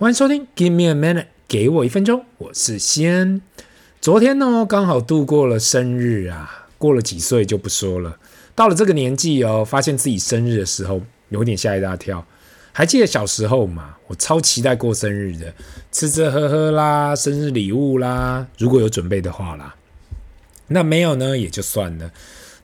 欢迎收听，Give me a minute，给我一分钟，我是西恩。昨天呢，刚好度过了生日啊，过了几岁就不说了。到了这个年纪哦，发现自己生日的时候，有点吓一大跳。还记得小时候嘛，我超期待过生日的，吃吃喝喝啦，生日礼物啦，如果有准备的话啦。那没有呢，也就算了。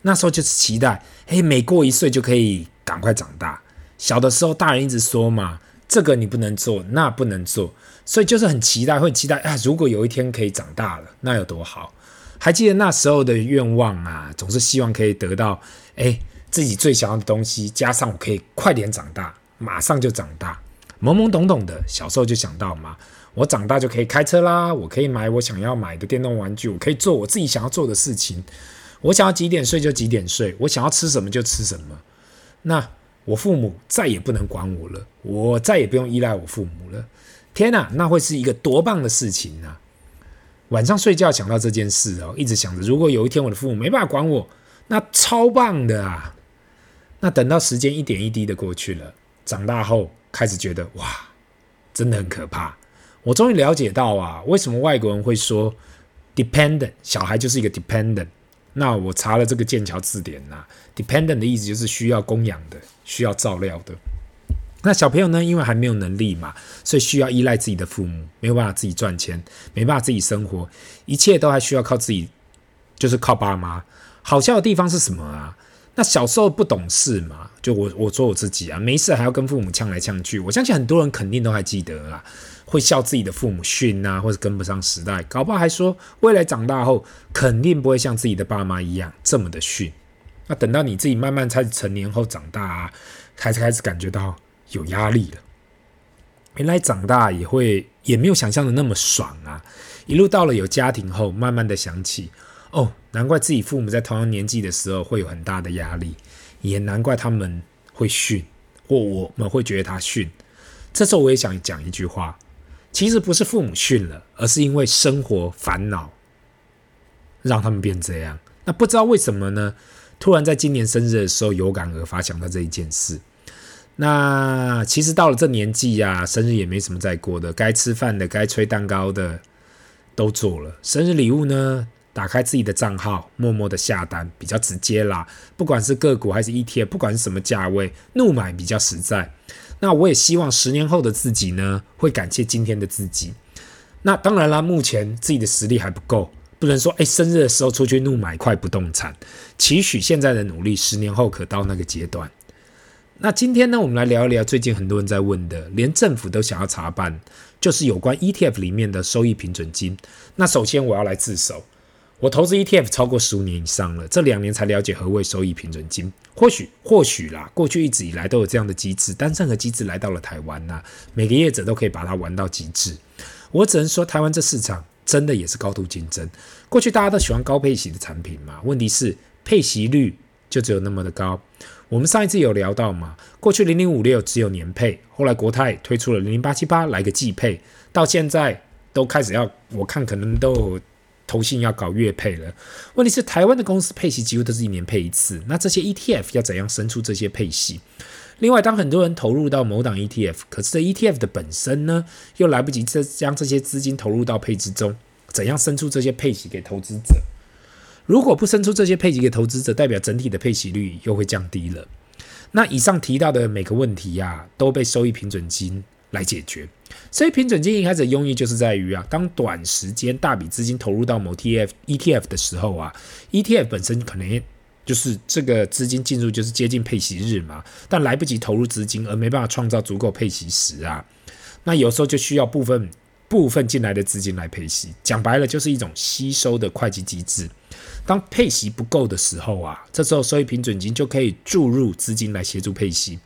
那时候就是期待，嘿，每过一岁就可以赶快长大。小的时候，大人一直说嘛。这个你不能做，那不能做，所以就是很期待，会期待啊！如果有一天可以长大了，那有多好？还记得那时候的愿望啊，总是希望可以得到，哎，自己最想要的东西，加上我可以快点长大，马上就长大。懵懵懂懂的小时候就想到嘛，我长大就可以开车啦，我可以买我想要买的电动玩具，我可以做我自己想要做的事情，我想要几点睡就几点睡，我想要吃什么就吃什么。那。我父母再也不能管我了，我再也不用依赖我父母了。天哪，那会是一个多棒的事情啊！晚上睡觉想到这件事哦，一直想着，如果有一天我的父母没办法管我，那超棒的啊！那等到时间一点一滴的过去了，长大后开始觉得哇，真的很可怕。我终于了解到啊，为什么外国人会说 dependent，小孩就是一个 dependent。那我查了这个剑桥字典呐、，dependent 的意思就是需要供养的，需要照料的。那小朋友呢，因为还没有能力嘛，所以需要依赖自己的父母，没有办法自己赚钱，没办法自己生活，一切都还需要靠自己，就是靠爸妈。好笑的地方是什么啊？那小时候不懂事嘛，就我我做我自己啊，没事还要跟父母呛来呛去。我相信很多人肯定都还记得啊。会笑自己的父母逊啊，或者跟不上时代，搞不好还说未来长大后肯定不会像自己的爸妈一样这么的逊。那等到你自己慢慢开始成年后长大啊，开始开始感觉到有压力了。原来长大也会也没有想象的那么爽啊！一路到了有家庭后，慢慢的想起，哦，难怪自己父母在同样年纪的时候会有很大的压力，也难怪他们会逊，或我们会觉得他逊。这时候我也想讲一句话。其实不是父母训了，而是因为生活烦恼让他们变这样。那不知道为什么呢？突然在今年生日的时候有感而发，想到这一件事。那其实到了这年纪呀、啊，生日也没什么再过的，该吃饭的、该吹蛋糕的都做了。生日礼物呢，打开自己的账号，默默的下单，比较直接啦。不管是个股还是 ETF，不管是什么价位，怒买比较实在。那我也希望十年后的自己呢，会感谢今天的自己。那当然啦，目前自己的实力还不够，不能说哎，生日的时候出去怒买一块不动产。期许现在的努力，十年后可到那个阶段。那今天呢，我们来聊一聊最近很多人在问的，连政府都想要查办，就是有关 ETF 里面的收益平准金。那首先我要来自首。我投资 ETF 超过十五年以上了，这两年才了解何谓收益平准金。或许或许啦，过去一直以来都有这样的机制，但任何机制来到了台湾呐、每个业者都可以把它玩到极致。我只能说，台湾这市场真的也是高度竞争。过去大家都喜欢高配息的产品嘛，问题是配息率就只有那么的高。我们上一次有聊到嘛，过去零零五六只有年配，后来国泰推出了零零八七八来个季配，到现在都开始要，我看可能都。投信要搞月配了，问题是台湾的公司配息几乎都是一年配一次，那这些 ETF 要怎样生出这些配息？另外，当很多人投入到某档 ETF，可是 ETF 的本身呢，又来不及这将这些资金投入到配置中，怎样生出这些配息给投资者？如果不生出这些配息给投资者，代表整体的配息率又会降低了。那以上提到的每个问题呀、都被收益平准金来解决，所以平准金一开始的用意就是在于啊，当短时间大笔资金投入到某 TF ETF 的时候啊，ETF 本身可能就是这个资金进入就是接近配息日嘛，但来不及投入资金而没办法创造足够配息时啊，那有时候就需要部分部分进来的资金来配息，讲白了就是一种吸收的会计机制。当配息不够的时候啊，这时候收益平准金就可以注入资金来协助配息。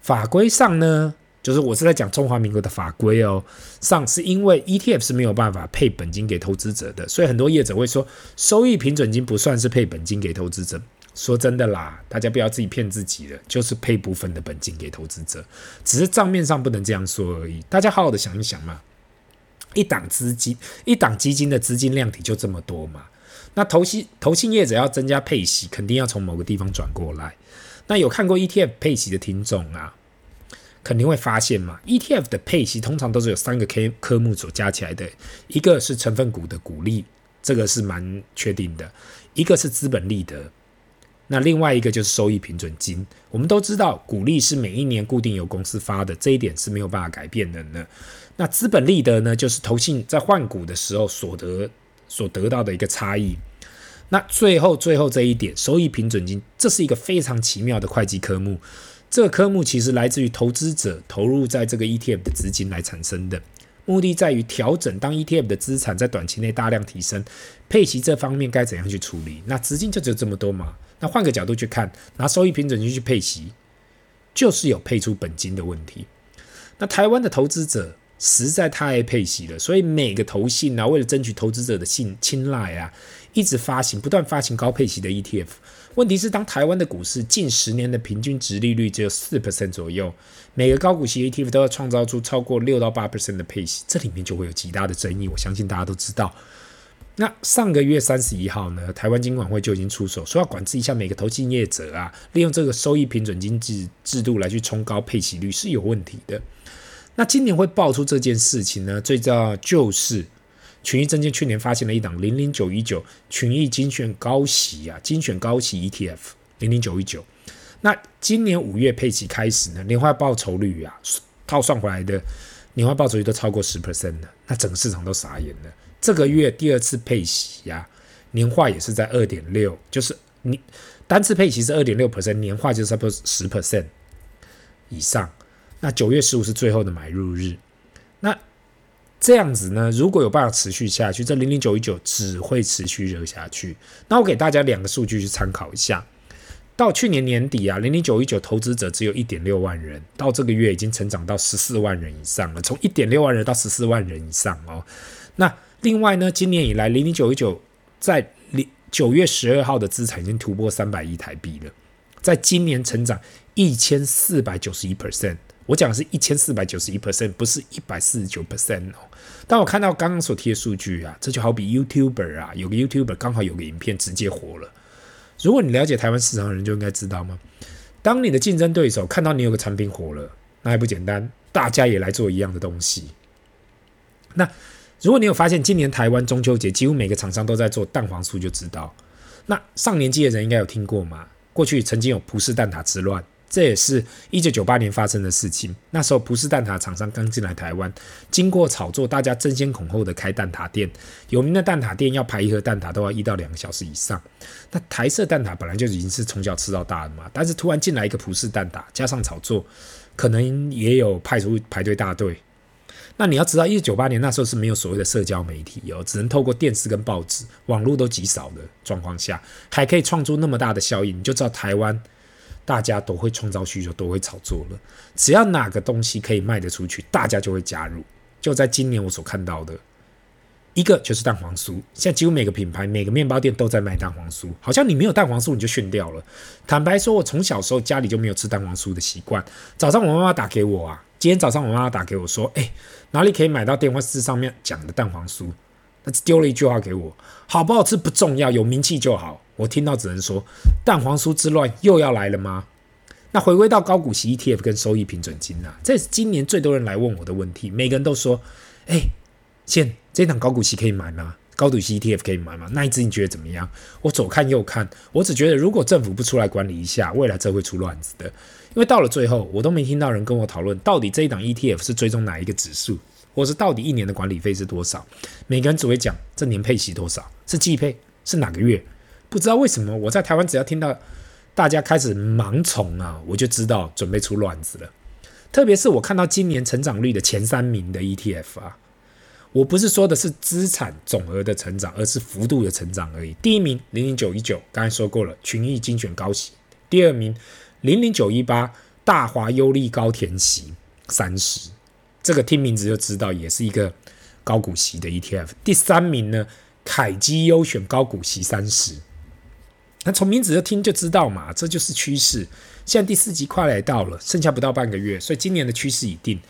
法规上呢，就是我是在讲中华民国的法规哦，上是因为 ETF 是没有办法配本金给投资者的，所以很多业者会说收益平准金不算是配本金给投资者。说真的啦，大家不要自己骗自己了，就是配部分的本金给投资者，只是账面上不能这样说而已。大家好好的想一想嘛，一档资金，一档基金的资金量体就这么多嘛，那投信投信业者要增加配息，肯定要从某个地方转过来。那有看过 ETF 配息的听众啊？肯定会发现嘛，ETF 的配息通常都是有三个科科目所加起来的，一个是成分股的股利，这个是蛮确定的；一个是资本利得，那另外一个就是收益平准金。我们都知道，股利是每一年固定由公司发的，这一点是没有办法改变的呢。那资本利得呢，就是投信在换股的时候所得所得到的一个差异。那最后最后这一点，收益平准金，这是一个非常奇妙的会计科目。这个科目其实来自于投资者投入在这个 ETF 的资金来产生的，目的在于调整当 ETF 的资产在短期内大量提升，配息这方面该怎样去处理？那资金就只有这么多嘛？那换个角度去看，拿收益平准金去配息，就是有配出本金的问题。那台湾的投资者实在太爱配息了，所以每个投信啊，为了争取投资者的信青睐啊，一直发行不断发行高配息的 ETF。问题是，当台湾的股市近十年的平均殖利率只有四 percent 左右，每个高股息 ETF 都要创造出超过六到八 percent 的配息，这里面就会有极大的争议。我相信大家都知道。那上个月三十一号呢，台湾金管会就已经出手，说要管制一下每个投信业者啊，利用这个收益平准金制制度来去冲高配息率是有问题的。那今年会爆出这件事情呢，最重要就是。群益证券去年发行了一档零零九一九群益精选高息啊，精选高息 ETF 零零九一九。那今年五月配息开始呢，年化报酬率啊，套算回来的年化报酬率都超过十 percent 了，那整个市场都傻眼了。这个月第二次配息呀、啊，年化也是在二点六，就是你单次配息是二点六 percent，年化就是差不多十 percent 以上。那九月十五是最后的买入日，那。这样子呢，如果有办法持续下去，这零零九一九只会持续热下去。那我给大家两个数据去参考一下。到去年年底啊，零零九一九投资者只有一点六万人，到这个月已经成长到十四万人以上了，从一点六万人到十四万人以上哦。那另外呢，今年以来零零九一九在零九月十二号的资产已经突破三百亿台币了，在今年成长一千四百九十一 percent。我讲的是一千四百九十一 percent，不是一百四十九 percent 哦。当我看到刚刚所提的数据啊，这就好比 YouTuber 啊，有个 YouTuber 刚好有个影片直接火了。如果你了解台湾市场的人，就应该知道吗？当你的竞争对手看到你有个产品火了，那还不简单？大家也来做一样的东西。那如果你有发现，今年台湾中秋节几乎每个厂商都在做蛋黄酥，就知道。那上年纪的人应该有听过吗？过去曾经有葡式蛋挞之乱。这也是一九九八年发生的事情。那时候，葡式蛋挞厂商刚进来台湾，经过炒作，大家争先恐后的开蛋挞店。有名的蛋挞店要排一盒蛋挞都要一到两个小时以上。那台式蛋挞本来就已经是从小吃到大的嘛，但是突然进来一个葡式蛋挞，加上炒作，可能也有派出排队大队。那你要知道，一九九八年那时候是没有所谓的社交媒体哦，只能透过电视跟报纸，网络都极少的状况下，还可以创出那么大的效应，你就知道台湾。大家都会创造需求，都会炒作了。只要哪个东西可以卖得出去，大家就会加入。就在今年我所看到的一个就是蛋黄酥，现在几乎每个品牌、每个面包店都在卖蛋黄酥。好像你没有蛋黄酥，你就逊掉了。坦白说，我从小时候家里就没有吃蛋黄酥的习惯。早上我妈妈打给我啊，今天早上我妈妈打给我说：“哎，哪里可以买到电话室上面讲的蛋黄酥？”她丢了一句话给我：“好不好吃不重要，有名气就好。”我听到只能说，蛋黄酥之乱又要来了吗？那回归到高股息 ETF 跟收益平准金啊，这是今年最多人来问我的问题。每个人都说：“哎，现这档高股息可以买吗？高股息 ETF 可以买吗？那一只你觉得怎么样？”我左看右看，我只觉得如果政府不出来管理一下，未来这会出乱子的。因为到了最后，我都没听到人跟我讨论到底这一档 ETF 是追踪哪一个指数，或是到底一年的管理费是多少。每个人只会讲这年配息多少，是季配，是哪个月。不知道为什么，我在台湾只要听到大家开始盲从啊，我就知道准备出乱子了。特别是我看到今年成长率的前三名的 ETF 啊，我不是说的是资产总额的成长，而是幅度的成长而已。第一名零零九一九，刚才说过了，群益精选高息；第二名零零九一八，大华优利高填息三十，这个听名字就知道也是一个高股息的 ETF。第三名呢，凯基优选高股息三十。那从名字就听就知道嘛，这就是趋势。现在第四季快来到了，剩下不到半个月，所以今年的趋势已定。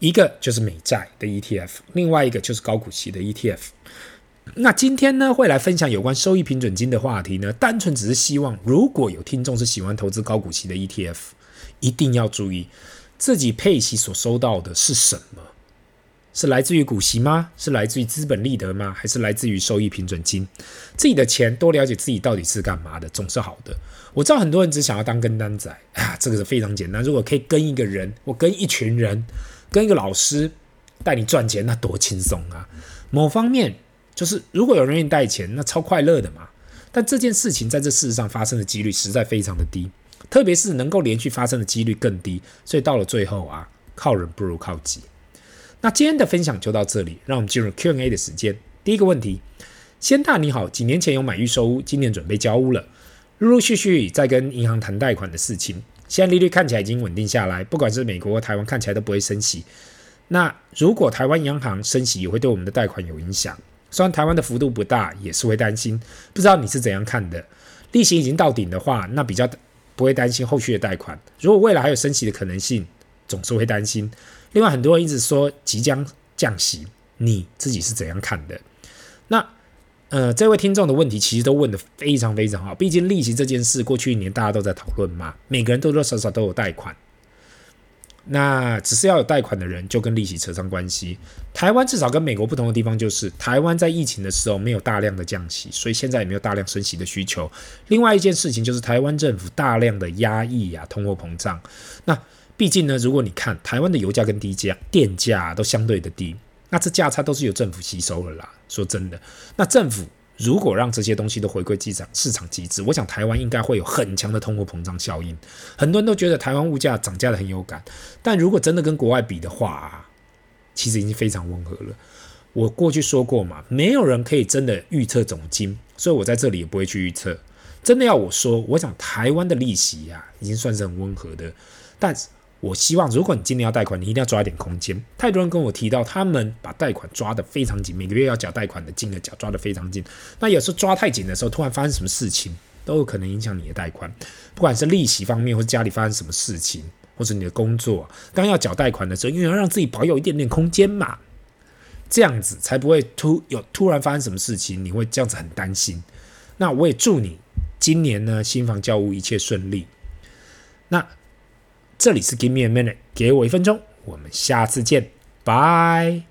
一个就是美债的 ETF，另外一个就是高股息的 ETF。那今天呢，会来分享有关收益平准金的话题呢，单纯只是希望，如果有听众是喜欢投资高股息的 ETF，一定要注意，自己配息所收到的是什么？是来自于股息吗？是来自于资本利得吗？还是来自于收益平准金？自己的钱多了解自己到底是干嘛的，总是好的。我知道很多人只想要当跟单仔啊，这个是非常简单。如果可以跟一个人，我跟一群人，跟一个老师带你赚钱，那多轻松啊！某方面就是，如果有人愿意带钱，那超快乐的嘛。但这件事情在这事实上发生的几率实在非常的低，特别是能够连续发生的几率更低。所以到了最后啊，靠人不如靠己。那今天的分享就到这里，让我们进入 Q&A 的时间。第一个问题，先大你好，几年前有买预售屋，今年准备交屋了，陆陆续续在跟银行谈贷款的事情。现在利率看起来已经稳定下来，不管是美国或台湾，看起来都不会升息。那如果台湾央行升息，也会对我们的贷款有影响。虽然台湾的幅度不大，也是会担心。不知道你是怎样看的？利息已经到顶的话，那比较不会担心后续的贷款。如果未来还有升息的可能性，总是会担心。另外，很多人一直说即将降息，你自己是怎样看的？那呃，这位听众的问题其实都问得非常非常好。毕竟利息这件事，过去一年大家都在讨论嘛，每个人多多少少都有贷款。那只是要有贷款的人，就跟利息扯上关系。台湾至少跟美国不同的地方，就是台湾在疫情的时候没有大量的降息，所以现在也没有大量升息的需求。另外一件事情就是台湾政府大量的压抑啊，通货膨胀。那毕竟呢，如果你看台湾的油价跟低价电价都相对的低，那这价差都是由政府吸收了啦。说真的，那政府如果让这些东西都回归机场市场机制，我想台湾应该会有很强的通货膨胀效应。很多人都觉得台湾物价涨价的很有感，但如果真的跟国外比的话，其实已经非常温和了。我过去说过嘛，没有人可以真的预测总经，所以我在这里也不会去预测。真的要我说，我想台湾的利息呀、啊，已经算是很温和的，但。我希望，如果你今年要贷款，你一定要抓一点空间。太多人跟我提到，他们把贷款抓得非常紧，每个月要缴贷款的金额缴抓得非常紧。那有时候抓太紧的时候，突然发生什么事情，都有可能影响你的贷款。不管是利息方面，或是家里发生什么事情，或者你的工作，刚要缴贷款的时候，因为要让自己保有一点点空间嘛，这样子才不会突有突然发生什么事情，你会这样子很担心。那我也祝你今年呢，新房交屋一切顺利。那。这里是 Give me a minute，给我一分钟，我们下次见，拜。